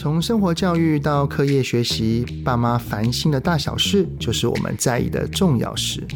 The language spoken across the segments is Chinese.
从生活教育到课业学习，爸妈烦心的大小事，就是我们在意的重要事。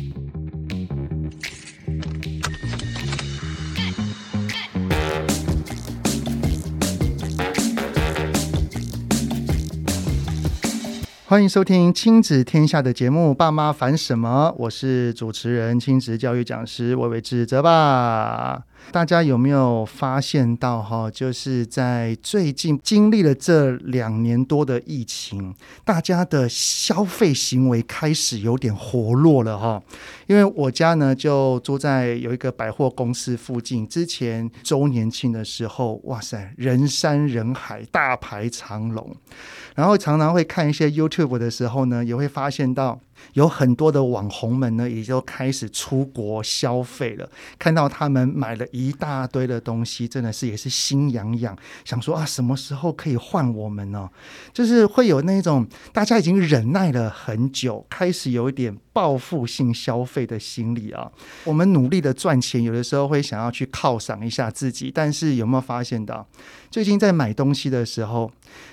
欢迎收听亲子天下的节目《爸妈烦什么》，我是主持人、亲子教育讲师魏玮志泽吧。大家有没有发现到哈？就是在最近经历了这两年多的疫情，大家的消费行为开始有点活络了哈。因为我家呢就住在有一个百货公司附近，之前周年庆的时候，哇塞，人山人海，大排长龙。然后常常会看一些 YouTube 的时候呢，也会发现到。有很多的网红们呢，也就开始出国消费了。看到他们买了一大堆的东西，真的是也是心痒痒，想说啊，什么时候可以换我们呢？就是会有那种大家已经忍耐了很久，开始有一点报复性消费的心理啊。我们努力的赚钱，有的时候会想要去犒赏一下自己，但是有没有发现到，最近在买东西的时候，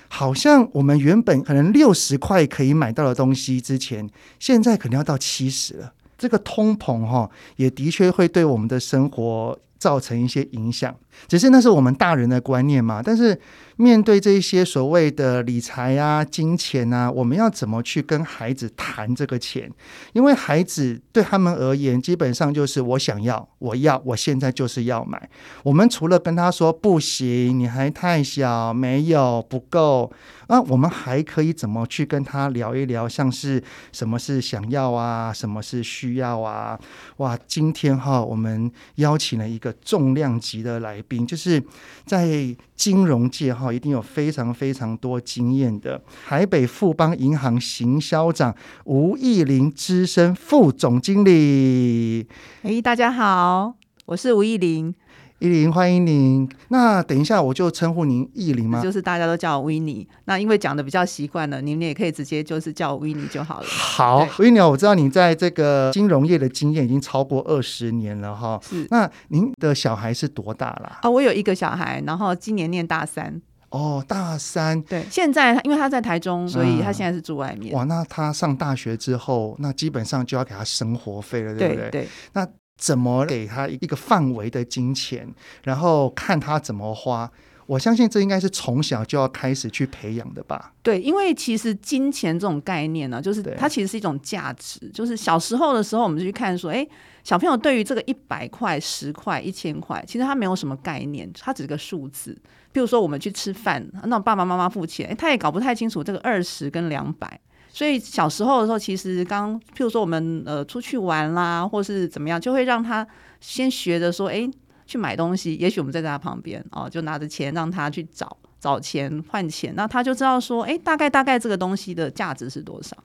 好像我们原本可能六十块可以买到的东西，之前现在可能要到七十了。这个通膨哈，也的确会对我们的生活造成一些影响。只是那是我们大人的观念嘛，但是面对这些所谓的理财啊、金钱啊，我们要怎么去跟孩子谈这个钱？因为孩子对他们而言，基本上就是我想要，我要，我现在就是要买。我们除了跟他说不行，你还太小，没有，不够，那我们还可以怎么去跟他聊一聊？像是什么是想要啊，什么是需要啊？哇，今天哈，我们邀请了一个重量级的来宾。就是在金融界哈，一定有非常非常多经验的台北富邦银行行销长吴义林资深副总经理。哎，大家好，我是吴义林。懿玲，欢迎您。那等一下我就称呼您依林吗？就是大家都叫我 Winnie。那因为讲的比较习惯了，你们也可以直接就是叫我 Winnie 就好了。好，Winnie，我知道你在这个金融业的经验已经超过二十年了哈。是。那您的小孩是多大了？啊，我有一个小孩，然后今年念大三。哦，大三。对。现在因为他在台中，所以他现在是住外面。哇，那他上大学之后，那基本上就要给他生活费了，对不对？对。那。怎么给他一个范围的金钱，然后看他怎么花？我相信这应该是从小就要开始去培养的吧。对，因为其实金钱这种概念呢、啊，就是它其实是一种价值。就是小时候的时候，我们就去看说，哎，小朋友对于这个一百块、十块、一千块，其实他没有什么概念，它只是个数字。比如说我们去吃饭，那爸爸妈妈付钱，哎，他也搞不太清楚这个二十跟两百。所以小时候的时候，其实刚譬如说我们呃出去玩啦，或是怎么样，就会让他先学着说，哎，去买东西。也许我们在他旁边哦，就拿着钱让他去找找钱换钱，那他就知道说，哎，大概大概这个东西的价值是多少。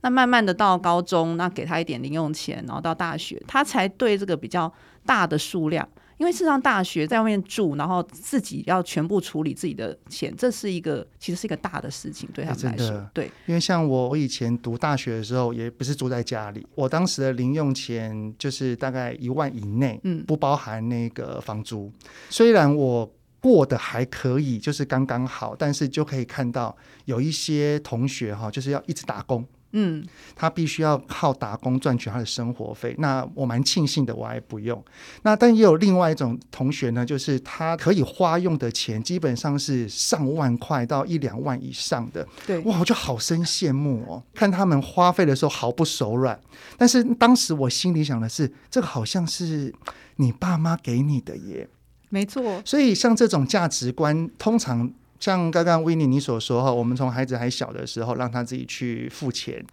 那慢慢的到高中，那给他一点零用钱，然后到大学，他才对这个比较大的数量。因为是上大学在外面住，然后自己要全部处理自己的钱，这是一个其实是一个大的事情，对他们来说。对，因为像我，我以前读大学的时候，也不是住在家里，我当时的零用钱就是大概一万以内，嗯，不包含那个房租。虽然我过得还可以，就是刚刚好，但是就可以看到有一些同学哈，就是要一直打工。嗯，他必须要靠打工赚取他的生活费。那我蛮庆幸的，我还不用。那但也有另外一种同学呢，就是他可以花用的钱基本上是上万块到一两万以上的。对，哇，我就好生羡慕哦。看他们花费的时候毫不手软。但是当时我心里想的是，这个好像是你爸妈给你的耶。没错。所以像这种价值观，通常。像刚刚 Winnie 你所说哈，我们从孩子还小的时候让他自己去付钱，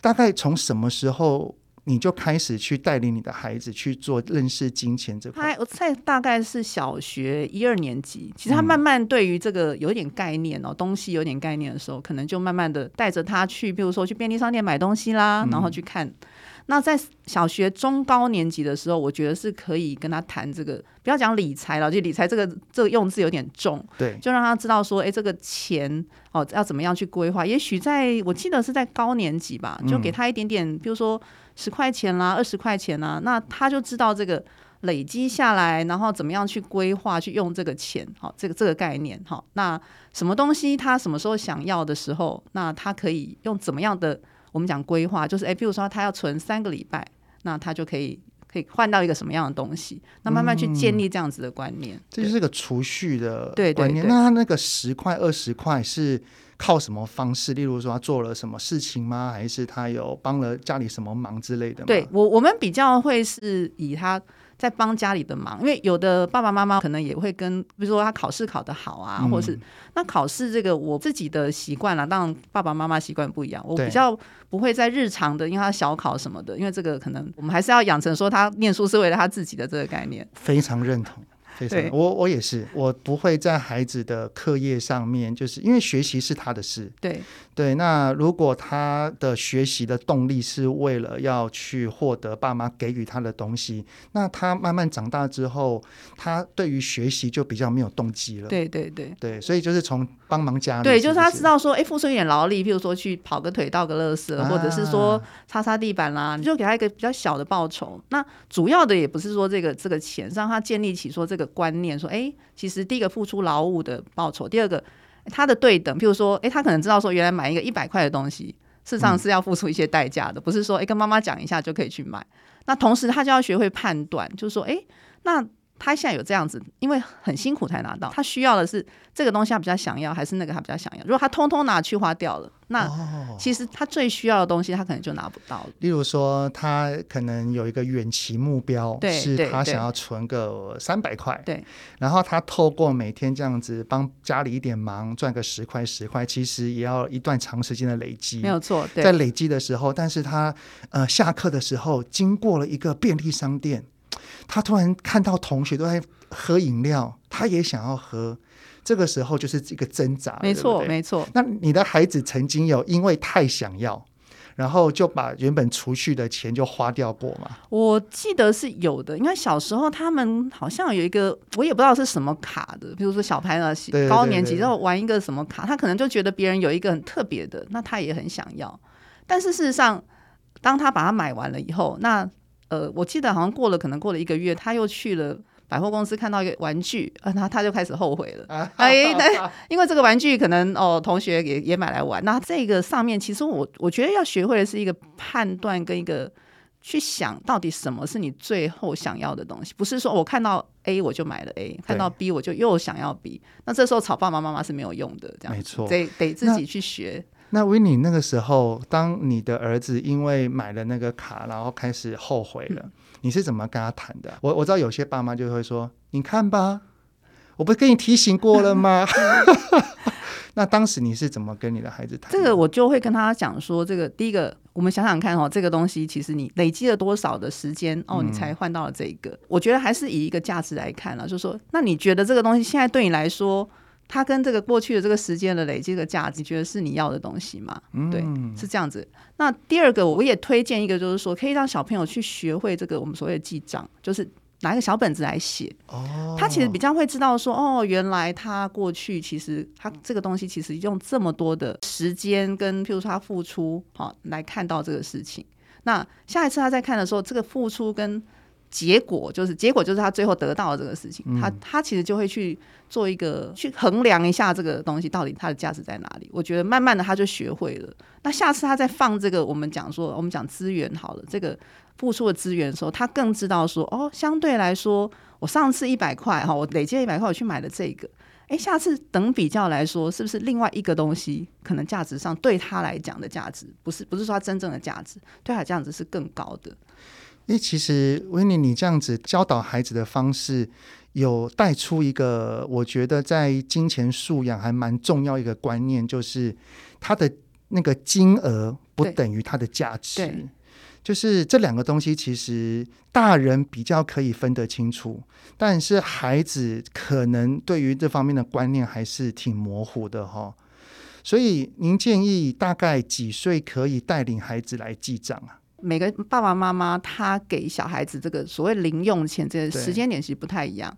大概从什么时候你就开始去带领你的孩子去做认识金钱这块？我猜大概是小学一二年级，其实他慢慢对于这个有点概念哦，东西有点概念的时候，可能就慢慢的带着他去，比如说去便利商店买东西啦，然后去看。那在小学中高年级的时候，我觉得是可以跟他谈这个，不要讲理财了，就理财这个这个用字有点重，对，就让他知道说，哎，这个钱哦要怎么样去规划。也许在我记得是在高年级吧，就给他一点点，比如说十块钱啦、二十块钱啦，那他就知道这个累积下来，然后怎么样去规划去用这个钱，好，这个这个概念，好，那什么东西他什么时候想要的时候，那他可以用怎么样的我们讲规划，就是诶，比如说他要存三个礼拜，那他就可以。可以换到一个什么样的东西？那慢慢去建立这样子的观念，嗯、这就是个储蓄的观念。对对对，那他那个十块、二十块是靠什么方式？例如说他做了什么事情吗？还是他有帮了家里什么忙之类的吗？对我，我们比较会是以他。在帮家里的忙，因为有的爸爸妈妈可能也会跟，比如说他考试考得好啊，嗯、或是那考试这个我自己的习惯啦，当然爸爸妈妈习惯不一样，我比较不会在日常的，因为他小考什么的，因为这个可能我们还是要养成说他念书是为了他自己的这个概念，非常认同。非常，我我也是，我不会在孩子的课业上面，就是因为学习是他的事。对对，那如果他的学习的动力是为了要去获得爸妈给予他的东西，那他慢慢长大之后，他对于学习就比较没有动机了。对对对对，所以就是从帮忙家里，对，就是他知道说，哎，付出一点劳力，譬如说去跑个腿、倒个乐色，啊、或者是说擦擦地板啦，你就给他一个比较小的报酬。那主要的也不是说这个这个钱，让他建立起说这个。观念说，哎，其实第一个付出劳务的报酬，第二个他的对等，譬如说，哎，他可能知道说，原来买一个一百块的东西，事实上是要付出一些代价的，嗯、不是说，哎，跟妈妈讲一下就可以去买。那同时，他就要学会判断，就是说，哎，那。他现在有这样子，因为很辛苦才拿到。他需要的是这个东西，他比较想要，还是那个他比较想要？如果他通通拿去花掉了，那其实他最需要的东西，他可能就拿不到了。例如说，他可能有一个远期目标，是他想要存个三百块。对。然后他透过每天这样子帮家里一点忙，赚个十块十块，其实也要一段长时间的累积。没有错。在累积的时候，但是他呃下课的时候经过了一个便利商店。他突然看到同学都在喝饮料，他也想要喝。这个时候就是一个挣扎，没错，对对没错。那你的孩子曾经有因为太想要，然后就把原本储蓄的钱就花掉过吗？我记得是有的，因为小时候他们好像有一个，我也不知道是什么卡的，比如说小朋友高年级之后玩一个什么卡，他可能就觉得别人有一个很特别的，那他也很想要。但是事实上，当他把它买完了以后，那呃，我记得好像过了，可能过了一个月，他又去了百货公司，看到一个玩具，啊，他他就开始后悔了。哎，那因为这个玩具可能哦，同学也也买来玩。那这个上面，其实我我觉得要学会的是一个判断跟一个去想到底什么是你最后想要的东西，不是说我看到 A 我就买了 A，看到 B 我就又想要 B。那这时候吵爸爸妈妈是没有用的，这样没错，得得自己去学。那维尼那个时候，当你的儿子因为买了那个卡，然后开始后悔了，嗯、你是怎么跟他谈的？我我知道有些爸妈就会说：“你看吧，我不是跟你提醒过了吗？” 那当时你是怎么跟你的孩子谈？这个我就会跟他讲说：“这个第一个，我们想想看哦，这个东西其实你累积了多少的时间哦，你才换到了这个？嗯、我觉得还是以一个价值来看了，就是说，那你觉得这个东西现在对你来说？”它跟这个过去的这个时间的累积的价值，你觉得是你要的东西吗？嗯、对，是这样子。那第二个，我也推荐一个，就是说可以让小朋友去学会这个我们所谓的记账，就是拿一个小本子来写。哦，他其实比较会知道说，哦，原来他过去其实他这个东西其实用这么多的时间跟譬如说他付出，好来看到这个事情。那下一次他在看的时候，这个付出跟结果就是结果，就是他最后得到的这个事情，嗯、他他其实就会去做一个去衡量一下这个东西到底它的价值在哪里。我觉得慢慢的他就学会了。那下次他再放这个我们讲说我们讲资源好了，这个付出的资源的时候，他更知道说哦，相对来说，我上次一百块哈，我累积一百块我去买了这个，哎，下次等比较来说，是不是另外一个东西可能价值上对他来讲的价值，不是不是说他真正的价值，对他这样子是更高的。诶，其实维尼，你这样子教导孩子的方式，有带出一个我觉得在金钱素养还蛮重要一个观念，就是他的那个金额不等于他的价值。就是这两个东西，其实大人比较可以分得清楚，但是孩子可能对于这方面的观念还是挺模糊的哈。所以您建议大概几岁可以带领孩子来记账啊？每个爸爸妈妈他给小孩子这个所谓零用钱这个时间点其实不太一样。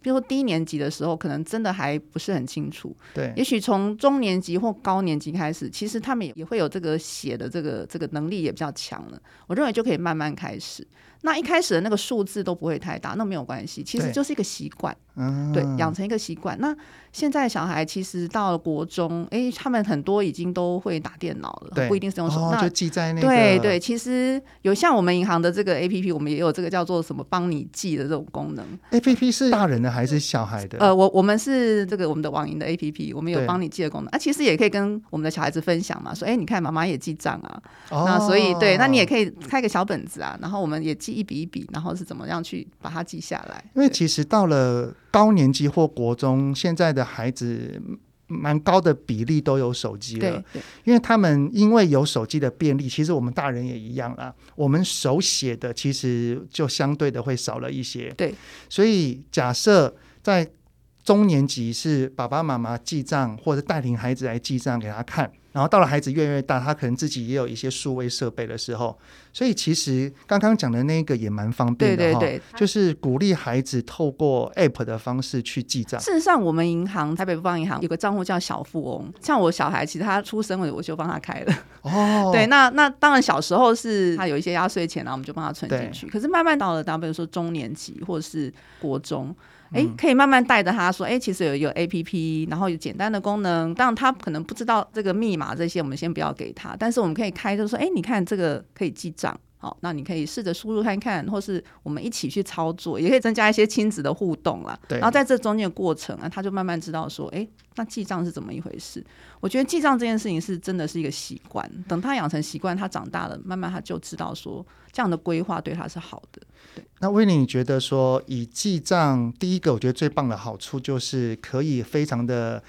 比如说低年级的时候，可能真的还不是很清楚。对，也许从中年级或高年级开始，其实他们也会有这个写的这个这个能力也比较强了。我认为就可以慢慢开始。那一开始的那个数字都不会太大，那没有关系，其实就是一个习惯。嗯，对，养成一个习惯。那现在小孩其实到了国中，哎，他们很多已经都会打电脑了，不一定是用手，哦、那就记在那个。对对，其实有像我们银行的这个 APP，我们也有这个叫做什么帮你记的这种功能。APP 是大人的还是小孩的？呃，我我们是这个我们的网银的 APP，我们有帮你记的功能啊。其实也可以跟我们的小孩子分享嘛，说哎，你看妈妈也记账啊。哦、那所以对，那你也可以开个小本子啊，然后我们也记一笔一笔，然后是怎么样去把它记下来。因为其实到了。高年级或国中，现在的孩子蛮高的比例都有手机了，因为他们因为有手机的便利，其实我们大人也一样啦。我们手写的其实就相对的会少了一些，对。所以假设在中年级是爸爸妈妈记账，或者带领孩子来记账给他看。然后到了孩子越来越大，他可能自己也有一些数位设备的时候，所以其实刚刚讲的那个也蛮方便的，对对对，就是鼓励孩子透过 App 的方式去记账。事实上，我们银行台北富邦银行有个账户叫小富翁，像我小孩其实他出生了，我就帮他开了。哦，对，那那当然小时候是他有一些压岁钱，然后我们就帮他存进去。可是慢慢到了，比如说中年级或者是国中。哎，可以慢慢带着他说，哎，其实有一个 APP，然后有简单的功能，当然他可能不知道这个密码这些，我们先不要给他，但是我们可以开，就是说，哎，你看这个可以记账。好，那你可以试着输入看看，或是我们一起去操作，也可以增加一些亲子的互动啦。对。然后在这中间的过程啊，他就慢慢知道说，哎，那记账是怎么一回事？我觉得记账这件事情是真的是一个习惯。等他养成习惯，他长大了，慢慢他就知道说，这样的规划对他是好的。对。那威廉，你觉得说以记账，第一个我觉得最棒的好处就是可以非常的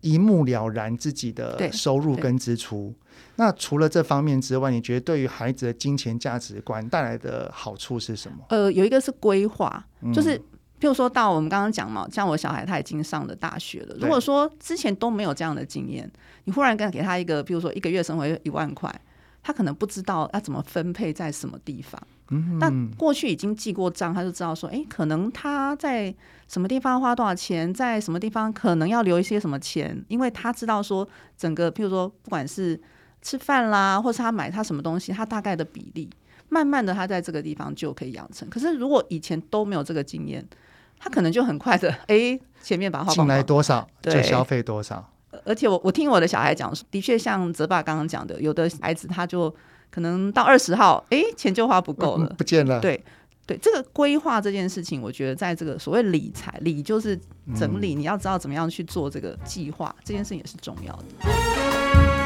一目了然自己的收入跟支出。那除了这方面之外，你觉得对于孩子的金钱价值观带来的好处是什么？呃，有一个是规划，就是譬如说到我们刚刚讲嘛，像我小孩他已经上了大学了。如果说之前都没有这样的经验，你忽然跟给他一个，譬如说一个月生活一万块，他可能不知道要怎么分配在什么地方。嗯，那过去已经记过账，他就知道说，哎，可能他在什么地方花多少钱，在什么地方可能要留一些什么钱，因为他知道说整个譬如说不管是。吃饭啦，或是他买他什么东西，他大概的比例，慢慢的他在这个地方就可以养成。可是如果以前都没有这个经验，他可能就很快的，哎，前面把话进来多少就消费多少。而且我我听我的小孩讲，的确像泽爸刚刚讲的，有的孩子他就可能到二十号，哎，钱就花不够了，不见了。对对，这个规划这件事情，我觉得在这个所谓理财，理就是整理，嗯，你要知道怎么样去做这个计划，这件事情也是重要的。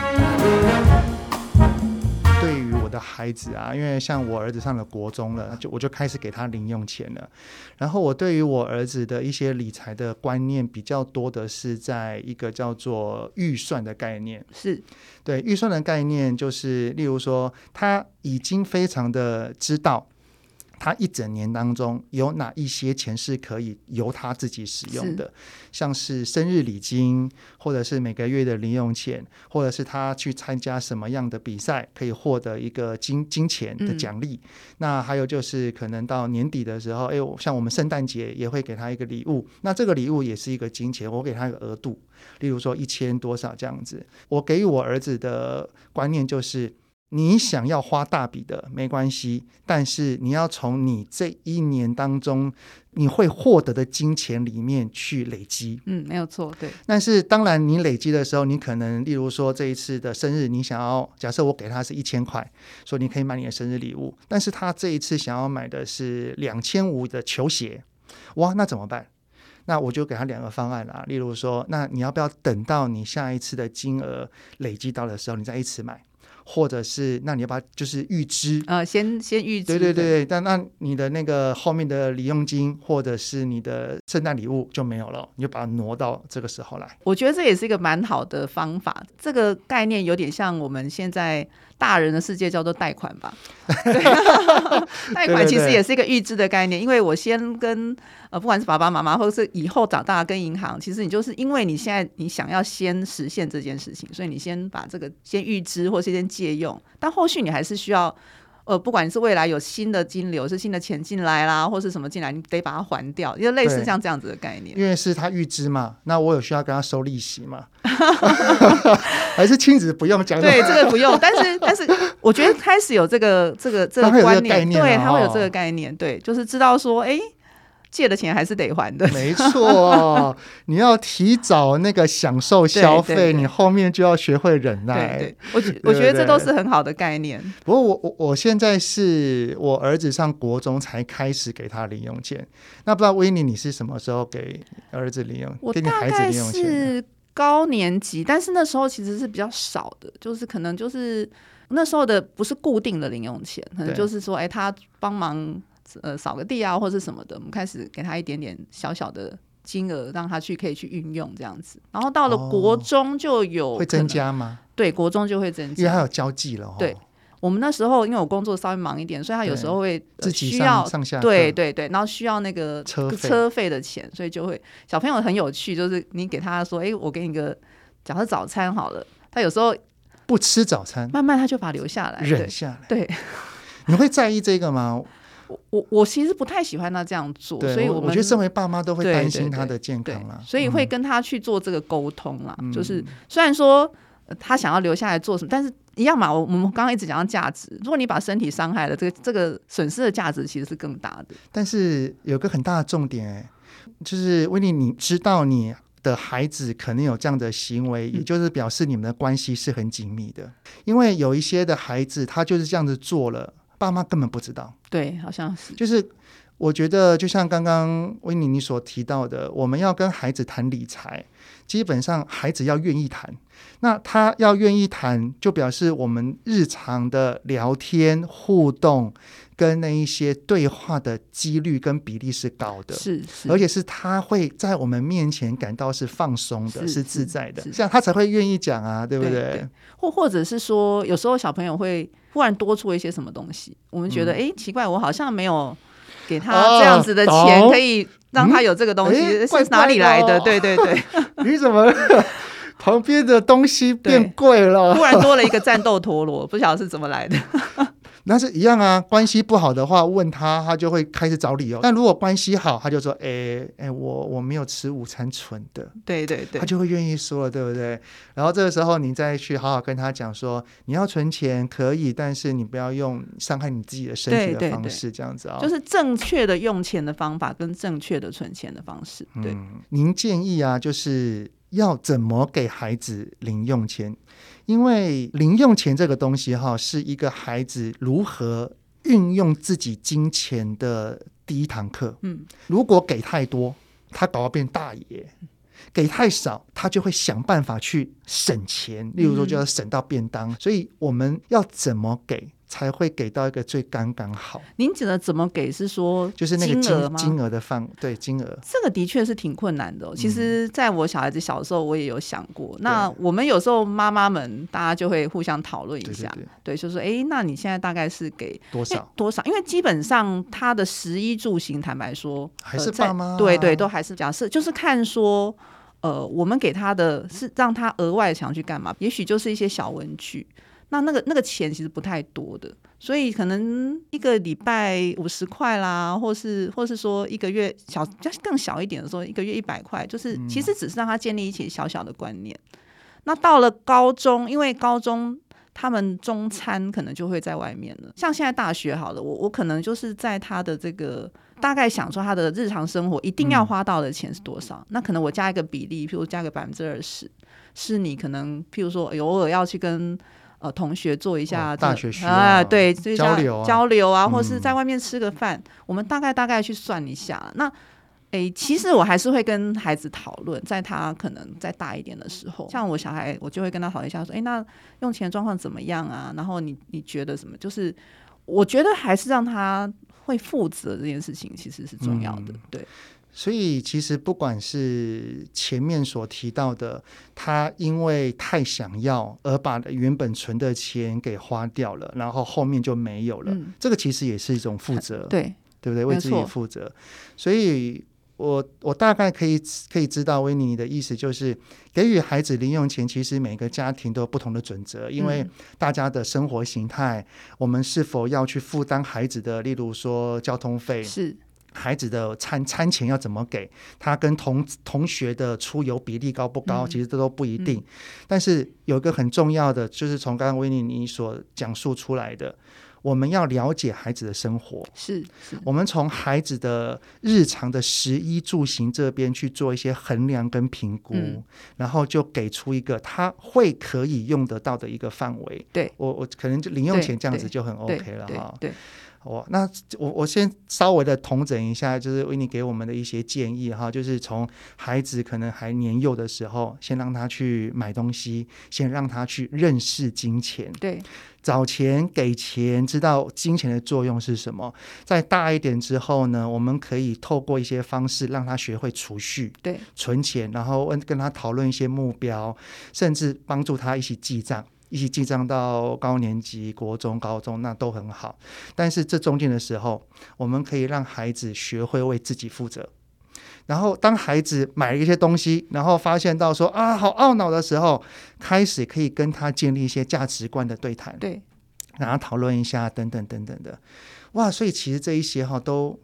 对于我的孩子啊，因为像我儿子上了国中了，就我就开始给他零用钱了。然后我对于我儿子的一些理财的观念比较多的是在一个叫做预算的概念。是对预算的概念，就是例如说他已经非常的知道。他一整年当中有哪一些钱是可以由他自己使用的，像是生日礼金，或者是每个月的零用钱，或者是他去参加什么样的比赛可以获得一个金金钱的奖励。嗯。那还有就是可能到年底的时候，哎，像我们圣诞节也会给他一个礼物，那这个礼物也是一个金钱，我给他一个额度，例如说一千多少这样子。我给予我儿子的观念就是。你想要花大笔的没关系，但是你要从你这一年当中你会获得的金钱里面去累积。嗯，没有错，对。但是当然，你累积的时候，你可能例如说这一次的生日，你想要假设我给他是一千块，说你可以买你的生日礼物，但是他这一次想要买的是两千五的球鞋，哇，那怎么办？那我就给他两个方案啦。例如说，那你要不要等到你下一次的金额累积到的时候，你再一起买？或者是，那你要把就是预支，呃，先先预支，对对对，但那你的那个后面的礼用金或者是你的圣诞礼物就没有了，你就把它挪到这个时候来。我觉得这也是一个蛮好的方法，这个概念有点像我们现在。大人的世界叫做贷款吧，贷款其实也是一个预支的概念，因为我先跟呃，不管是爸爸妈妈，或者是以后长大跟银行，其实你就是因为你现在你想要先实现这件事情，所以你先把这个先预支或是先借用，但后续你还是需要呃，不管你是未来有新的金流，是新的钱进来啦，或是什么进来，你得把它还掉，因为类似像这样子的概念。因为是他预支嘛，那我有需要跟他收利息嘛？还是亲子不用讲？对，这个不用。但是，但是我觉得开始有这个这个这个观念，对，他会有这个概念，对，就是知道说，哎。借的钱还是得还的，没错。你要提早那个享受消费，对对对，你后面就要学会忍耐。对对，我觉我觉得这都是很好的概念。不过我我我现在是我儿子上国中才开始给他零用钱。那不知道威尼你是什么时候给儿子零用？我大概是高年级，但是那时候其实是比较少的，就是可能就是那时候的不是固定的零用钱，可能就是说，哎，他帮忙。呃，扫个地啊，或者什么的，我们开始给他一点点小小的金额，让他去可以去运用这样子。然后到了国中就有、哦、会增加吗？对，国中就会增加，因为他有交际了、哦。对，我们那时候因为我工作稍微忙一点，所以他有时候会自己需要上下对对对，然后需要那个车车费的钱，所以就会小朋友很有趣，就是你给他说，哎，我给你个假设早餐好了，他有时候不吃早餐，慢慢他就把它留下来，忍下来。对，你会在意这个吗？我我其实不太喜欢他这样做，所以我觉得身为爸妈都会担心他的健康啦，所以会跟他去做这个沟通啦。嗯、就是虽然说他想要留下来做什么，但是一样嘛，我我们刚刚一直讲到价值，如果你把身体伤害了，这个这个损失的价值其实是更大的。但是有个很大的重点、欸，就是威尼，你知道你的孩子可能有这样的行为，嗯、也就是表示你们的关系是很紧密的，因为有一些的孩子他就是这样子做了。爸妈根本不知道，对，好像是。就是我觉得，就像刚刚威尼你所提到的，我们要跟孩子谈理财，基本上孩子要愿意谈。那他要愿意谈，就表示我们日常的聊天互动跟那一些对话的几率跟比例是高的，是，是，而且是他会在我们面前感到是放松的，是，是自在的，这样他才会愿意讲啊，对不？对，或或者是说，有时候小朋友会。忽然多出一些什么东西，我们觉得哎、嗯，奇怪，我好像没有给他这样子的钱，可以让他有这个东西，嗯、是哪里来的？对对对，你怎么 旁边的东西变贵了？突然多了一个战斗陀螺，不晓得是怎么来的。那是一样啊，关系不好的话，问他，他就会开始找理由。但如果关系好，他就说：“哎、欸、哎、欸，我我没有吃午餐存的。”对对对，他就会愿意说了，对不对？然后这个时候，你再去好好跟他讲说：“你要存钱可以，但是你不要用伤害你自己的身体的方式，这样子啊、哦。”就是正确的用钱的方法跟正确的存钱的方式。对，嗯、您建议啊，就是要怎么给孩子零用钱？因为零用钱这个东西哈，是一个孩子如何运用自己金钱的第一堂课。嗯，如果给太多，他搞到变大爷；给太少，他就会想办法去省钱。例如说，就要省到便当。嗯。所以我们要怎么给？才会给到一个最刚刚好。您指的怎么给是说就是那个金？金额的范对金额，这个的确是挺困难的哦。其实，在我小孩子小时候，我也有想过。那我们有时候妈妈们大家就会互相讨论一下，对，对，对，对，就是说，哎，那你现在大概是给多少多少？因为基本上他的食衣住行，坦白说，还是爸妈、啊、对对，都还是假设，就是看说，呃，我们给他的是让他额外想去干嘛？也许就是一些小文具。那那个那个钱其实不太多的，所以可能一个礼拜五十块啦，或是或是说一个月小更小一点的时候，一个月一百块，就是其实只是让他建立一些小小的观念。嗯。那到了高中，因为高中他们中餐可能就会在外面了，像现在大学好了，我我可能就是在他的这个大概想说他的日常生活一定要花到的钱是多少，嗯。那可能我加一个比例，譬如加个百分之二十，是你可能譬如说偶尔要去跟。呃，同学做一下、哦、大学学啊，对，交流啊，交流啊，或是在外面吃个饭，嗯、我们大概大概去算一下。那，诶，其实我还是会跟孩子讨论，在他可能再大一点的时候，像我小孩，我就会跟他讨论一下，说，哎，那用钱状况怎么样啊？然后你你觉得什么？就是我觉得还是让他会负责这件事情，其实是重要的，嗯、对。所以，其实不管是前面所提到的，他因为太想要而把原本存的钱给花掉了，然后后面就没有了，嗯、这个其实也是一种负责，对，对不对？为自己负责。所以。我我大概可以可以知道维尼你的意思，就是给予孩子零用钱，其实每个家庭都有不同的准则，因为大家的生活形态，嗯、我们是否要去负担孩子的，例如说交通费是。孩子的餐餐钱要怎么给？他跟同同学的出游比例高不高？嗯、其实这都不一定。嗯、但是有一个很重要的，就是从刚刚维尼你所讲述出来的，我们要了解孩子的生活。是，是我们从孩子的日常的食衣住行这边去做一些衡量跟评估，嗯、然后就给出一个他会可以用得到的一个范围。对我，我可能就零用钱这样子就很 OK 了哈。对。哦，那我我先稍微的统整一下，就是维尼给我们的一些建议哈，就是从孩子可能还年幼的时候，先让他去买东西，先让他去认识金钱，对，找钱给钱，知道金钱的作用是什么。再大一点之后呢，我们可以透过一些方式让他学会储蓄，对，存钱，然后跟跟他讨论一些目标，甚至帮助他一起记账。一起记账到高年级、国中、高中，那都很好。但是这中间的时候，我们可以让孩子学会为自己负责。然后，当孩子买了一些东西，然后发现到说啊，好懊恼的时候，开始可以跟他建立一些价值观的对谈，对，然后讨论一下等等等等的。哇，所以其实这一些哈都。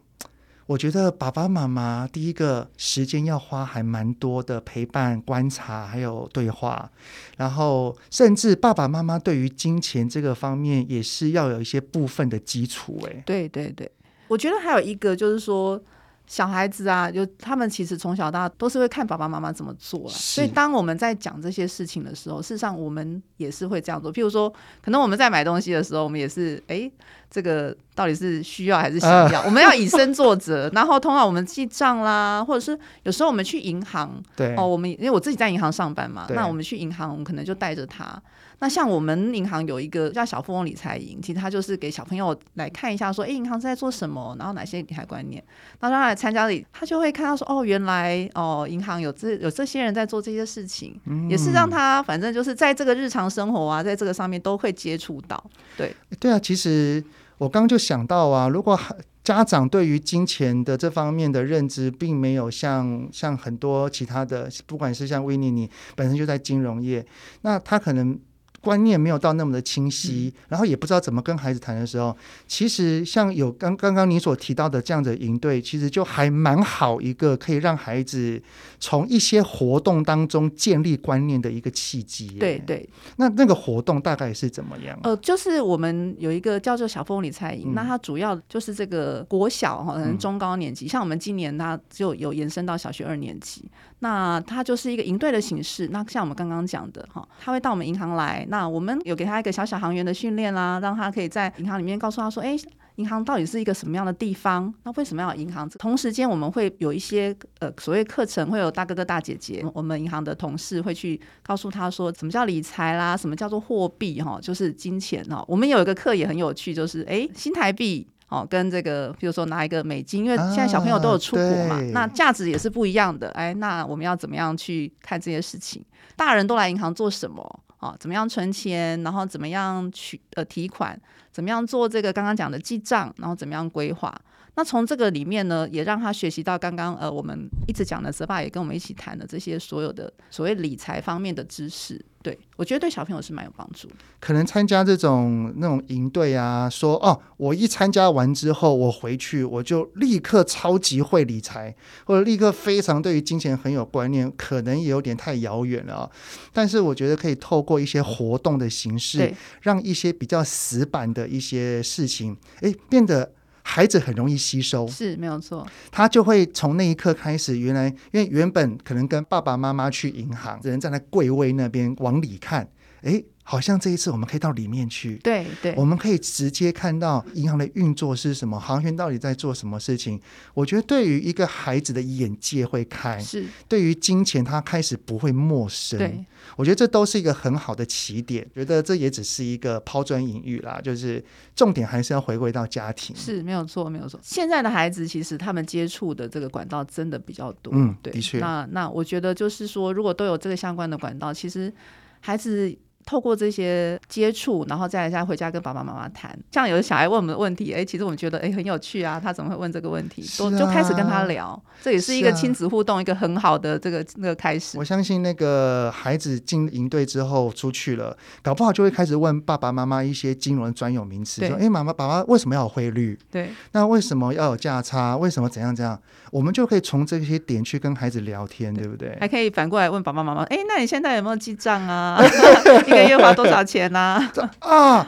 我觉得爸爸妈妈第一个时间要花还蛮多的陪伴、观察还有对话，然后甚至爸爸妈妈对于金钱这个方面也是要有一些部分的基础。哎，对对对，我觉得还有一个就是说。小孩子啊，就他们其实从小到大都是会看爸爸妈妈怎么做了，是所以当我们在讲这些事情的时候，事实上我们也是会这样做。譬如说，可能我们在买东西的时候，我们也是，哎，这个到底是需要还是想要？啊、我们要以身作则。然后通常我们记账啦，或者是有时候我们去银行，对哦，我们因为我自己在银行上班嘛，那我们去银行，我们可能就带着他。那像我们银行有一个叫小富翁理财营，其实他就是给小朋友来看一下，说，哎，银行是在做什么，然后哪些理财观念，那让他来参加里，他就会看到说，哦，原来哦，银行有这有这些人在做这些事情，嗯、也是让他反正就是在这个日常生活啊，在这个上面都会接触到。对，对啊，其实我刚刚就想到啊，如果家长对于金钱的这方面的认知，并没有像像很多其他的，不管是像维尼你本身就在金融业，那他可能。观念没有到那么的清晰，嗯、然后也不知道怎么跟孩子谈的时候，其实像有刚刚刚你所提到的这样的营队，其实就还蛮好一个可以让孩子从一些活动当中建立观念的一个契机。对对，那那个活动大概是怎么样？呃，就是我们有一个叫做小富翁理财营，嗯、那它主要就是这个国小哈，可能中高年级，嗯、像我们今年它就有延伸到小学二年级。那它就是一个营队的形式。那像我们刚刚讲的哈，他会到我们银行来。那我们有给他一个小小行员的训练啦，让他可以在银行里面告诉他说：“哎，银行到底是一个什么样的地方？那为什么要银行？”同时间我们会有一些呃所谓课程，会有大哥哥大姐姐，我们银行的同事会去告诉他说：“什么叫理财啦？什么叫做货币？哈，就是金钱哈。”我们有一个课也很有趣，就是哎新台币。哦，跟这个，比如说拿一个美金，因为现在小朋友都有出国嘛，啊、那价值也是不一样的。哎，那我们要怎么样去看这些事情？大人都来银行做什么？啊、哦，怎么样存钱？然后怎么样取呃提款？怎么样做这个刚刚讲的记账？然后怎么样规划？那从这个里面呢，也让他学习到刚刚呃我们一直讲的，泽爸也跟我们一起谈的这些所有的所谓理财方面的知识。对，我觉得对小朋友是蛮有帮助的。可能参加这种那种营队啊，说哦，我一参加完之后，我回去我就立刻超级会理财，或者立刻非常对于金钱很有观念，可能也有点太遥远了啊。但是我觉得可以透过一些活动的形式，让一些比较死板的一些事情，哎，变得。孩子很容易吸收，是没有错。他就会从那一刻开始，原来因为原本可能跟爸爸妈妈去银行，只能站在柜位那边往里看，诶。好像这一次我们可以到里面去，对对，我们可以直接看到银行的运作是什么，行员到底在做什么事情。我觉得对于一个孩子的眼界会开，是对于金钱他开始不会陌生。对，我觉得这都是一个很好的起点。觉得这也只是一个抛砖引玉啦，就是重点还是要回归到家庭。是没有错，没有错。现在的孩子其实他们接触的这个管道真的比较多，嗯，对，的确。那那我觉得就是说，如果都有这个相关的管道，其实孩子。透过这些接触，然后再再回家跟爸爸妈妈谈。像有的小孩问我们的问题，哎，其实我们觉得哎很有趣啊，他怎么会问这个问题？都、啊、就开始跟他聊，这也是一个亲子互动、啊、一个很好的这个那个开始。我相信那个孩子进营队之后出去了，搞不好就会开始问爸爸妈妈一些金融的专有名词，说哎妈妈爸爸为什么要有汇率？对，那为什么要有价差？为什么怎样怎样？我们就可以从这些点去跟孩子聊天，对，不对？还可以反过来问爸爸妈妈，哎，那你现在有没有记账啊？一个月花多少钱啊？啊，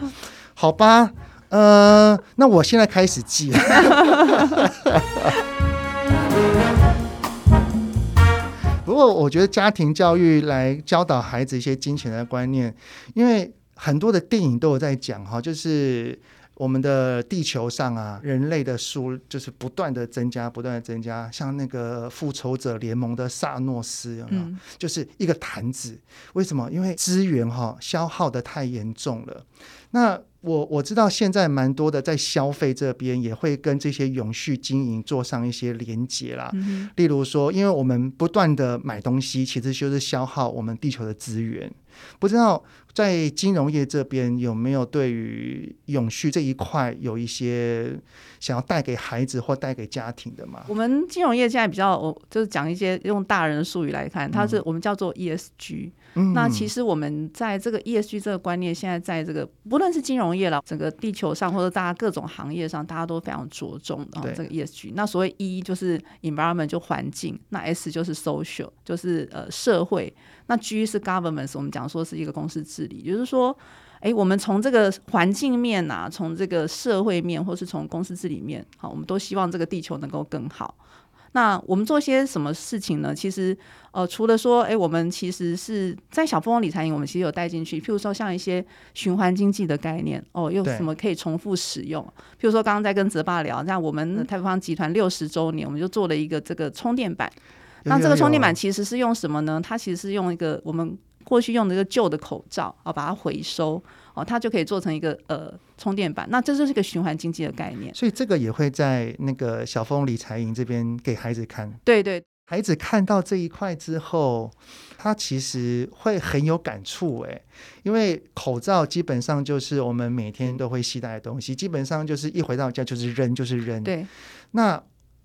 好吧，呃，那我现在开始记。不过，我觉得家庭教育来教导孩子一些金钱的观念，因为很多的电影都有在讲哈，就是。我们的地球上啊，人类的数就是不断的增加，不断的增加。像那个复仇者联盟的萨诺斯有没有？嗯，就是一个坛子。为什么？因为资源哈消耗的太严重了。那我我知道现在蛮多的在消费这边也会跟这些永续经营做上一些连结啦。嗯。例如说，因为我们不断的买东西，其实就是消耗我们地球的资源。不知道在金融业这边有没有对于永续这一块有一些想要带给孩子或带给家庭的吗？我们金融业现在比较，我就是讲一些用大人的术语来看，它是我们叫做 ESG。嗯。那其实我们在这个 ESG 这个观念，现在在这个不论是金融业了，整个地球上或者大家各种行业上，大家都非常着重的这个 ESG。那所谓 E 就是 environment 就环境，那 S 就是 social 就是呃社会。那 G 是 government，我们讲说是一个公司治理，也就是说，哎，我们从这个环境面啊，从这个社会面，或是从公司治理面，好，我们都希望这个地球能够更好。那我们做些什么事情呢？其实，呃，除了说，哎，我们其实是在小富翁理财营，我们其实有带进去，譬如说像一些循环经济的概念，哦，有什么可以重复使用？譬如说刚刚在跟泽爸聊，那我们太平方集团六十周年，我们就做了一个这个充电板。那这个充电板其实是用什么呢？它其实是用一个我们过去用的一个旧的口罩哦，把它回收哦，它就可以做成一个呃充电板。那这就是一个循环经济的概念。所以这个也会在那个小峰理财营这边给孩子看。对对，孩子看到这一块之后，他其实会很有感触哎，因为口罩基本上就是我们每天都会携带的东西，基本上就是一回到家就是扔就是扔。对，那。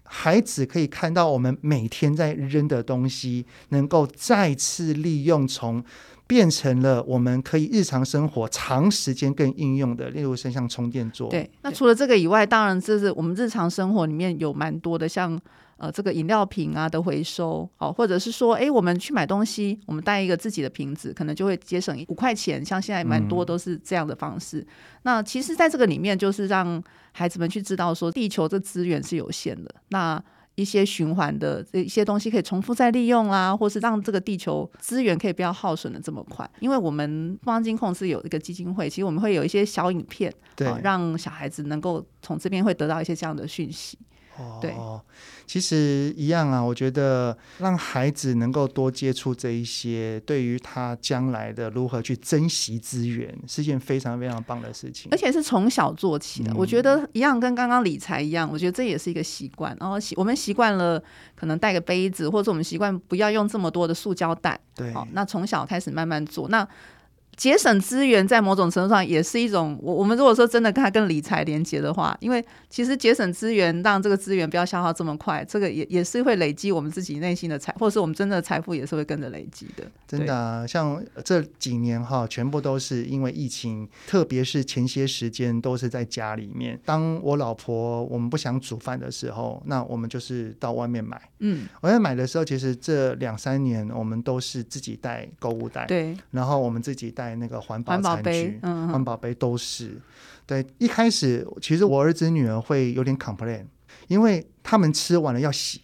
孩子可以看到我们每天在扔的东西，能够再次利用，从变成了我们可以日常生活长时间更应用的，例如像充电座。对，那除了这个以外，当然这是我们日常生活里面有蛮多的，像。呃，这个饮料瓶啊的回收，好，或者是说，哎，我们去买东西，我们带一个自己的瓶子，可能就会节省五块钱。像现在蛮多都是这样的方式。嗯。那其实，在这个里面，就是让孩子们去知道说，地球这资源是有限的。那一些循环的这一些东西可以重复再利用啦，或是让这个地球资源可以不要耗损的这么快。因为我们富邦金控是有一个基金会，其实我们会有一些小影片，对，让小孩子能够从这边会得到一些这样的讯息。对。哦，其实一样啊。我觉得让孩子能够多接触这一些，对于他将来的如何去珍惜资源，是件非常非常棒的事情。而且是从小做起的。嗯。我觉得一样，跟刚刚理财一样，我觉得这也是一个习惯。然后习我们习惯了，可能带个杯子，或者我们习惯不要用这么多的塑胶袋。对。好，那从小开始慢慢做。那节省资源在某种程度上也是一种，我我们如果说真的跟它跟理财连接的话，因为其实节省资源让这个资源不要消耗这么快，这个也也是会累积我们自己内心的财，或者是我们真的财富也是会跟着累积的。真的啊，像这几年哈，全部都是因为疫情，特别是前些时间都是在家里面。当我老婆我们不想煮饭的时候，那我们就是到外面买。嗯，我在买的时候，其实这两三年我们都是自己带购物袋，对，然后我们自己带。那个环保餐具、环保杯，都是。对，一开始其实我儿子女儿会有点 complain，因为他们吃完了要洗。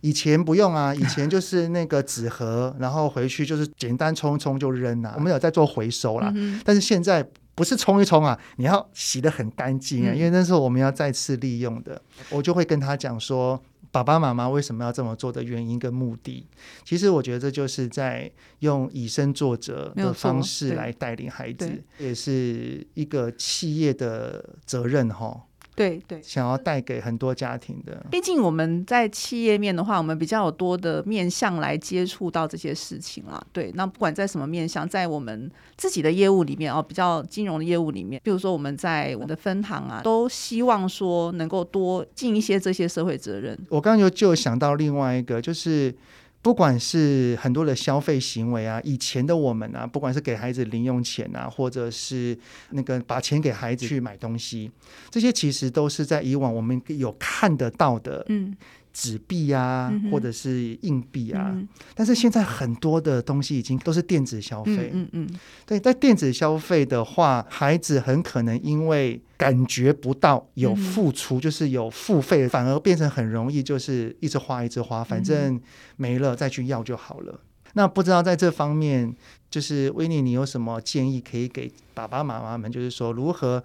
以前不用啊，以前就是那个纸盒，然后回去就是简单冲一冲就扔了、啊。我们有在做回收啦、嗯，但是现在不是冲一冲啊，你要洗得很干净啊、嗯，因为那时候我们要再次利用的。我就会跟他讲说。爸爸妈妈为什么要这么做的原因跟目的，其实我觉得这就是在用以身作则的方式来带领孩子，也是一个企业的责任哈。对对，想要带给很多家庭的。毕竟我们在企业面的话，我们比较有多的面向来接触到这些事情啦。对，那不管在什么面向，在我们自己的业务里面哦，比较金融的业务里面，比如说我们在我们的分行啊，都希望说能够多尽一些这些社会责任。我刚刚就就想到另外一个，就是。不管是很多的消费行为啊，以前的我们啊，不管是给孩子零用钱啊，或者是那个把钱给孩子去买东西，这些其实都是在以往我们有看得到的，嗯。纸币啊，嗯、或者是硬币啊，嗯、但是现在很多的东西已经都是电子消费。嗯，嗯嗯，对，在电子消费的话，孩子很可能因为感觉不到有付出，嗯、就是有付费，反而变成很容易就是一直花一直花，反正没了再去要就好了。那不知道在这方面，就是威尼，你有什么建议可以给爸爸妈妈们？就是说如何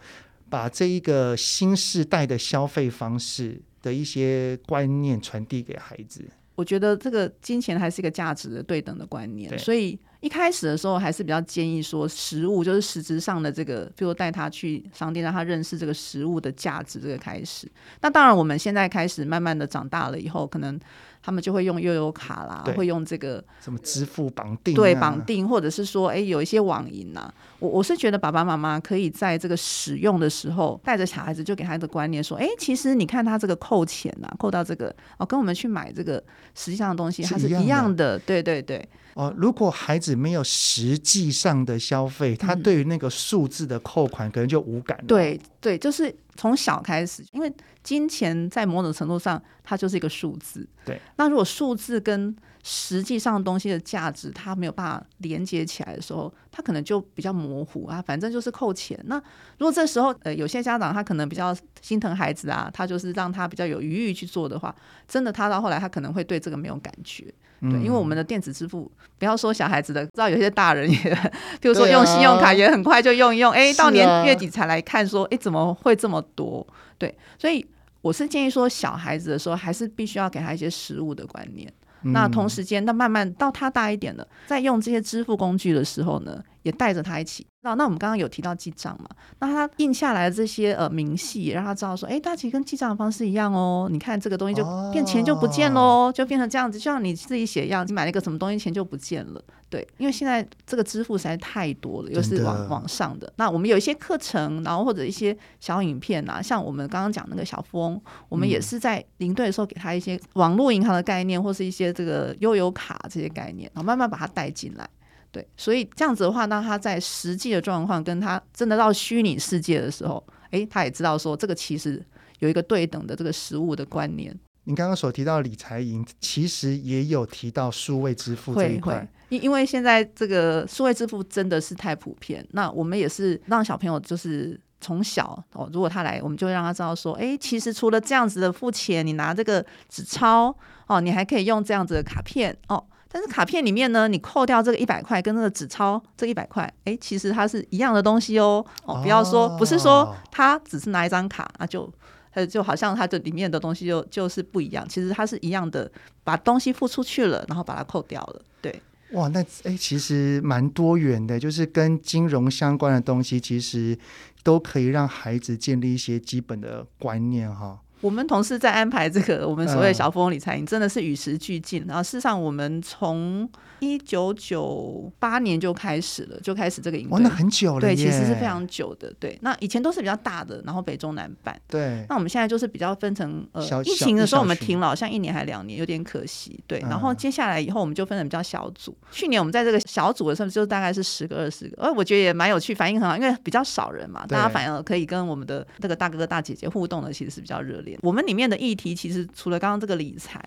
把这一个新世代的消费方式的一些观念传递给孩子，我觉得这个金钱还是一个价值的对等的观念，所以一开始的时候还是比较建议说，实物就是实质上的这个，比如带他去商店，让他认识这个实物的价值，这个开始。那当然，我们现在开始慢慢的长大了以后，可能。他们就会用悠游卡啦，会用这个什么支付绑定、啊，对绑定，或者是说，哎，有一些网银呐、啊。我我是觉得爸爸妈妈可以在这个使用的时候，带着小孩子就给他一个观念，说，哎，其实你看他这个扣钱呐、啊，扣到这个哦，跟我们去买这个实际上的东西，它是一样的，对对对。哦，如果孩子没有实际上的消费，他对于那个数字的扣款可能就无感了。对对，就是从小开始，因为金钱在某种程度上它就是一个数字。对，那如果数字跟实际上东西的价值它没有办法连接起来的时候，他可能就比较模糊啊，反正就是扣钱。那如果这时候呃有些家长他可能比较心疼孩子啊，他就是让他比较有余裕去做的话，真的他到后来他可能会对这个没有感觉。对，因为我们的电子支付，不要说小孩子的，知道有些大人也，比如说用信用卡也很快就用一用，哎、啊，到年月底才来看说，哎，怎么会这么多？对，所以我是建议说，小孩子的时候还是必须要给他一些实物的观念。嗯、那同时间，那慢慢到他大一点了，在用这些支付工具的时候呢，也带着他一起。那那我们刚刚有提到记账嘛？那他印下来的这些呃明细，让他知道说，哎，他其实跟记账的方式一样哦。你看这个东西就变钱就不见喽，哦、就变成这样子，就像你自己写一样，你买了一个什么东西，钱就不见了。对，因为现在这个支付实在太多了，又是网网上的。那我们有一些课程，然后或者一些小影片啊，像我们刚刚讲那个小富翁，我们也是在领队的时候给他一些网络银行的概念，或是一些这个悠游卡这些概念，然后慢慢把它带进来。对，所以这样子的话，那他在实际的状况跟他真的到虚拟世界的时候，诶，他也知道说这个其实有一个对等的这个实物的观念。您刚刚所提到理财银，其实也有提到数位支付这一块。因因为现在这个数位支付真的是太普遍，那我们也是让小朋友就是从小哦，如果他来，我们就会让他知道说，诶，其实除了这样子的付钱，你拿这个纸钞哦，你还可以用这样子的卡片哦。但是卡片里面呢，你扣掉这个一百块跟那个纸钞这一百块，哎，其实它是一样的东西哦。哦，不要说，不是说它只是拿一张卡那，就它就好像它这里面的东西就就是不一样。其实它是一样的，把东西付出去了，然后把它扣掉了。对，哇，那哎，其实蛮多元的，就是跟金融相关的东西，其实都可以让孩子建立一些基本的观念哈。我们同事在安排这个我们所谓小富翁理财营，真的是与时俱进。然后事实上，我们从一九九八年就开始了，就开始这个营。玩了很久了，对，其实是非常久的。对，那以前都是比较大的，然后北中南办。对，那我们现在就是比较分成呃，疫情的时候我们停了，好像一年还两年，有点可惜。对，然后接下来以后我们就分成比较小组。去年我们在这个小组的时候，就大概是十个二十个，呃，我觉得也蛮有趣，反应很好，因为比较少人嘛，大家反而可以跟我们的那个大哥哥大姐姐互动的，其实是比较热烈。我们里面的议题其实除了刚刚这个理财。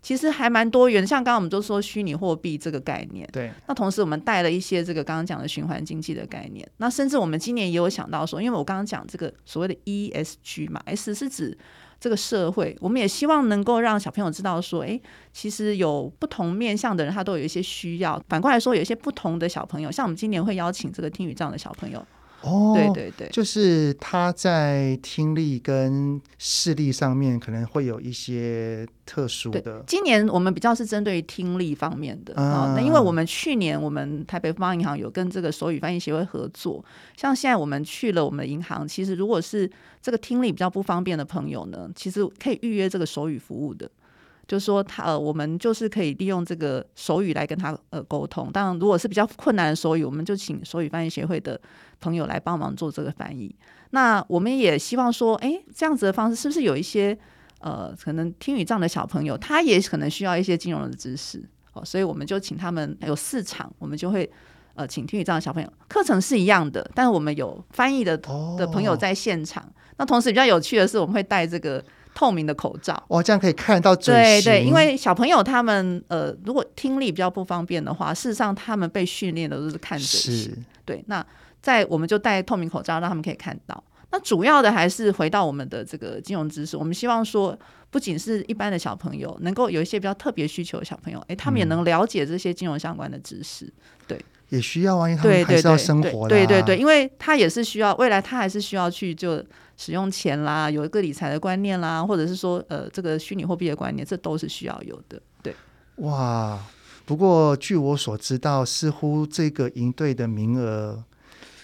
其实还蛮多元，像刚刚我们都说虚拟货币这个概念，对。那同时我们带了一些这个刚刚讲的循环经济的概念，那甚至我们今年也有想到说，因为我刚刚讲这个所谓的 ESG 嘛，S 是指这个社会，我们也希望能够让小朋友知道说，诶，其实有不同面向的人，他都有一些需要。反过来说，有一些不同的小朋友，像我们今年会邀请这个听语障的小朋友。哦，对对对，就是他在听力跟视力上面可能会有一些特殊的。今年我们比较是针对于听力方面的啊，那、嗯、因为我们去年我们台北富邦银行有跟这个手语翻译协会合作，像现在我们去了我们的银行，其实如果是这个听力比较不方便的朋友呢，其实可以预约这个手语服务的。就是说他呃，我们就是可以利用这个手语来跟他呃沟通。当然，如果是比较困难的手语，我们就请手语翻译协会的朋友来帮忙做这个翻译。那我们也希望说，哎，这样子的方式是不是有一些呃，可能听语障的小朋友，他也可能需要一些金融的知识哦。所以我们就请他们有四场，我们就会呃请听语障的小朋友，课程是一样的，但是我们有翻译的的朋友在现场。哦。那同时比较有趣的是，我们会带这个。透明的口罩，哇，这样可以看到嘴型。对对，因为小朋友他们呃，如果听力比较不方便的话，事实上他们被训练的都是看嘴型。对，那在我们就戴透明口罩，让他们可以看到。那主要的还是回到我们的这个金融知识。我们希望说，不仅是一般的小朋友，能够有一些比较特别需求的小朋友，诶，他们也能了解这些金融相关的知识。嗯、对，也需要啊，因为他们还是要生活。对对对，因为他也是需要未来，他还是需要去就。使用钱啦，有一个理财的观念啦，或者是说，呃，这个虚拟货币的观念，这都是需要有的。对，哇，不过据我所知道，似乎这个营队的名额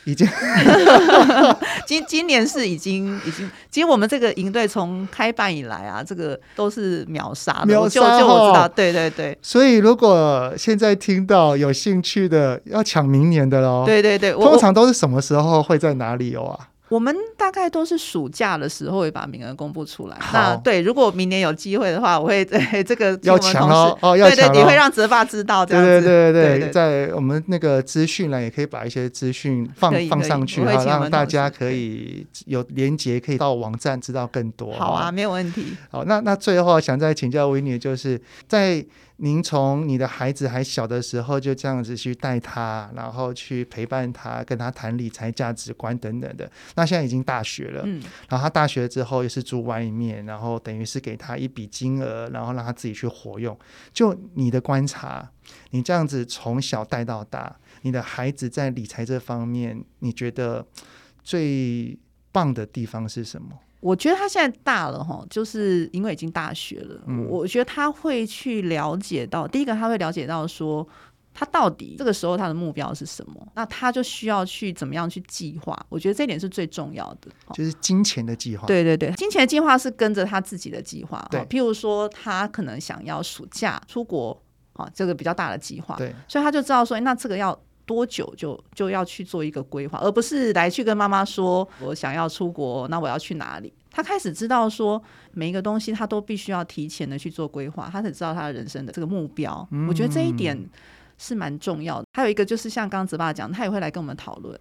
已经 今今年是已经已经，其实我们这个营队从开办以来啊，这个都是秒杀，秒杀，就就我知道，对对对。所以如果现在听到有兴趣的，要抢明年的喽。对对对，通常都是什么时候会在哪里有啊？我们大概都是暑假的时候会把名额公布出来。那对，如果明年有机会的话，我会 对这个要强哦，哦，要抢，对对，你会让泽爸知道这样子。对对对对，在我们那个资讯栏也可以把一些资讯放放上去，好让大家可以有连接，可以到网站知道更多。好啊，没有问题。好，那那最后想再请教维尼，就是在。您从你的孩子还小的时候就这样子去带他，然后去陪伴他，跟他谈理财价值观等等的。那现在已经大学了，嗯，然后他大学之后又是住外面，然后等于是给他一笔金额，然后让他自己去活用。就你的观察，你这样子从小带到大，你的孩子在理财这方面，你觉得最棒的地方是什么？我觉得他现在大了哈，就是因为已经大学了。嗯，我觉得他会去了解到，第一个他会了解到说，他到底这个时候他的目标是什么，那他就需要去怎么样去计划。我觉得这点是最重要的，就是金钱的计划。对对对，金钱的计划是跟着他自己的计划。对，譬如说他可能想要暑假出国啊，这个比较大的计划。对，所以他就知道说，那这个要。多久就就要去做一个规划，而不是来去跟妈妈说，我想要出国，那我要去哪里？他开始知道说，每一个东西他都必须要提前的去做规划，他才知道他的人生的这个目标。嗯、我觉得这一点是蛮重要的。还有一个就是像刚刚泽爸讲，他也会来跟我们讨论，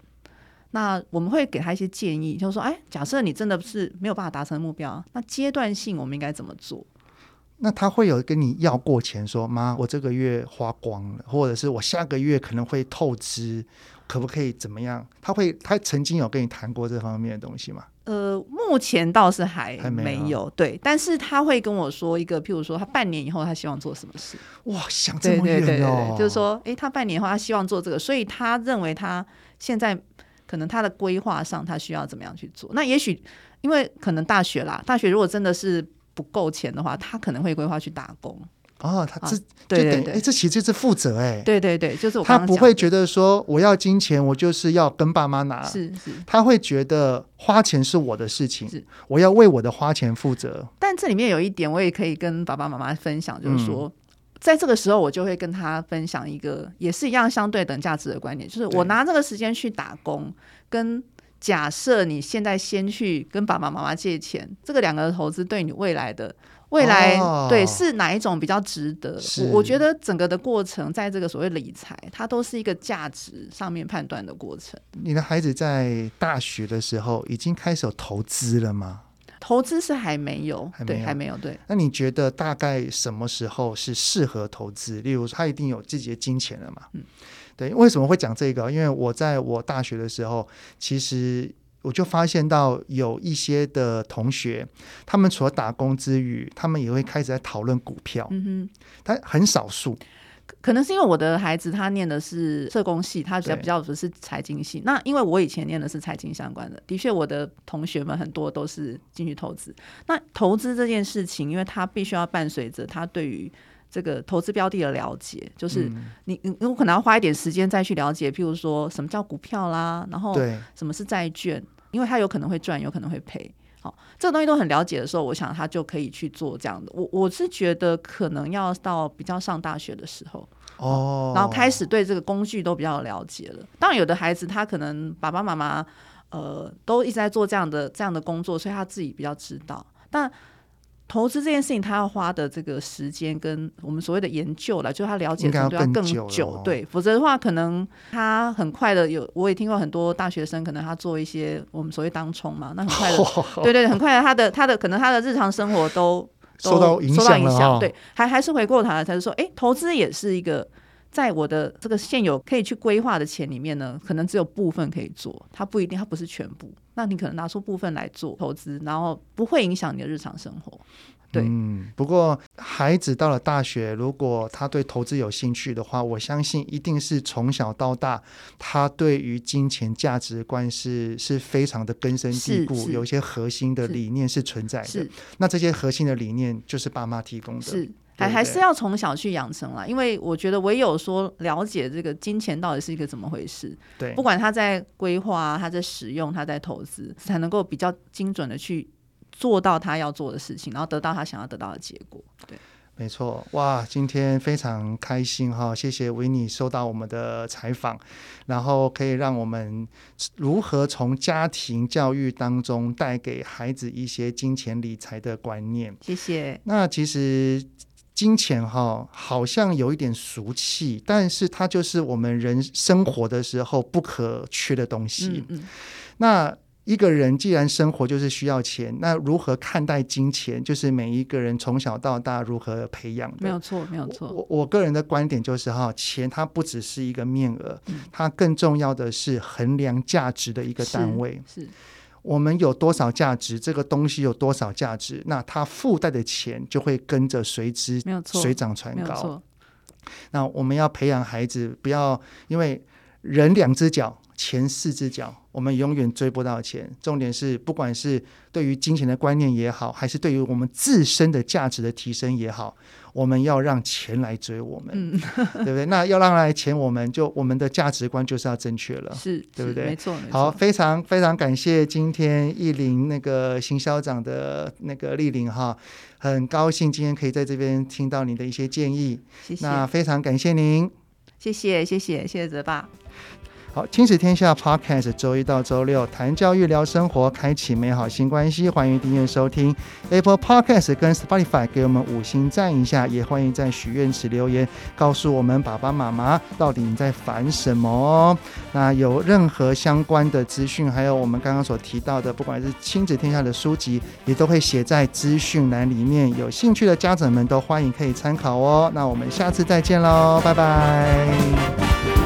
那我们会给他一些建议，就是说，哎，假设你真的是没有办法达成目标，那阶段性我们应该怎么做？那他会有跟你要过钱，说妈，我这个月花光了，或者是我下个月可能会透支，可不可以怎么样？他会，他曾经有跟你谈过这方面的东西吗？呃，目前倒是还还没有，对，但是他会跟我说一个，譬如说他半年以后他希望做什么事。哇，想这么远哦，对对对对，就是说，诶，他半年以后他希望做这个，所以他认为他现在可能他的规划上他需要怎么样去做。那也许因为可能大学啦，大学如果真的是。不够钱的话，他可能会规划去打工。哦，他这、啊、对对对，哎，这其实是负责哎。对对对，就是他不会觉得说我要金钱，我就是要跟爸妈拿。是是，他会觉得花钱是我的事情，是我要为我的花钱负责。但这里面有一点，我也可以跟爸爸妈妈分享，就是说，嗯、在这个时候，我就会跟他分享一个也是一样相对等价值的观点，就是我拿这个时间去打工跟。假设你现在先去跟爸爸妈妈借钱，这个两个投资对你未来的未来、哦、对是哪一种比较值得？我，我觉得整个的过程，在这个所谓理财，它都是一个价值上面判断的过程。你的孩子在大学的时候已经开始有投资了吗？投资是还没有，还没有，对，还没有。对，那你觉得大概什么时候是适合投资？例如，他一定有自己的金钱了嘛？嗯。对，为什么会讲这个？因为我在我大学的时候，其实我就发现到有一些的同学，他们除了打工之余，他们也会开始在讨论股票。嗯哼，但很少数。可能是因为我的孩子他念的是社工系，他比较比较不是财经系。那因为我以前念的是财经相关的，的确我的同学们很多都是进去投资。那投资这件事情，因为他必须要伴随着他对于这个投资标的的了解，就是你你有可能要花一点时间再去了解，譬如说什么叫股票啦，然后什么是债券，因为他有可能会赚，有可能会赔。好，这个东西都很了解的时候，我想他就可以去做这样的。我我是觉得可能要到比较上大学的时候哦，然后开始对这个工具都比较了解了。当然，有的孩子他可能爸爸妈妈呃都一直在做这样的这样的工作，所以他自己比较知道。但投资这件事情，他要花的这个时间跟我们所谓的研究了，就他了解的程度要更久，对，否则的话，可能他很快的有，我也听过很多大学生，可能他做一些我们所谓当冲嘛，那很快的，对对，很快的，他的他的可能他的日常生活都，都受到影响，对，还还是回过头来，他就说，哎，投资也是一个。在我的这个现有可以去规划的钱里面呢，可能只有部分可以做，它不一定，它不是全部。那你可能拿出部分来做投资，然后不会影响你的日常生活。对，嗯。不过孩子到了大学，如果他对投资有兴趣的话，我相信一定是从小到大，他对于金钱价值观是是非常的根深蒂固，有一些核心的理念是存在的。那这些核心的理念就是爸妈提供的。是。还还是要从小去养成啦，因为我觉得唯有说了解这个金钱到底是一个怎么回事，对，不管他在规划、他在使用、他在投资，才能够比较精准的去做到他要做的事情，然后得到他想要得到的结果。对，没错，哇，今天非常开心哈，谢谢维尼收到我们的采访，然后可以让我们如何从家庭教育当中带给孩子一些金钱理财的观念。谢谢。那其实。金钱哈，好像有一点俗气，但是它就是我们人生活的时候不可缺的东西。嗯嗯。那一个人既然生活就是需要钱，那如何看待金钱，就是每一个人从小到大如何培养的。没有错，没有错。我我个人的观点就是哈，钱它不只是一个面额，嗯，它更重要的是衡量价值的一个单位。是。是我们有多少价值，这个东西有多少价值，那它附带的钱就会跟着随之水涨船高。那我们要培养孩子，不要因为人两只脚，钱四只脚，我们永远追不到钱。重点是，不管是对于金钱的观念也好，还是对于我们自身的价值的提升也好。我们要让钱来追我们，嗯、对不对？那要让来钱，我们就我们的价值观就是要正确了，是，对不对？没错，好，非常非常感谢今天亿玲那个行销长的那个莅临哈，很高兴今天可以在这边听到你的一些建议，谢谢。那非常感谢您，谢谢谢谢谢谢泽爸。好，亲子天下 Podcast，周一到周六谈教育、聊生活，开启美好新关系。欢迎订阅收听 Apple Podcast 跟 Spotify，给我们五星赞一下。也欢迎在许愿池留言，告诉我们爸爸妈妈到底你在烦什么哦。那有任何相关的资讯，还有我们刚刚所提到的，不管是亲子天下的书籍，也都会写在资讯栏里面。有兴趣的家长们都欢迎可以参考哦。那我们下次再见喽，拜拜。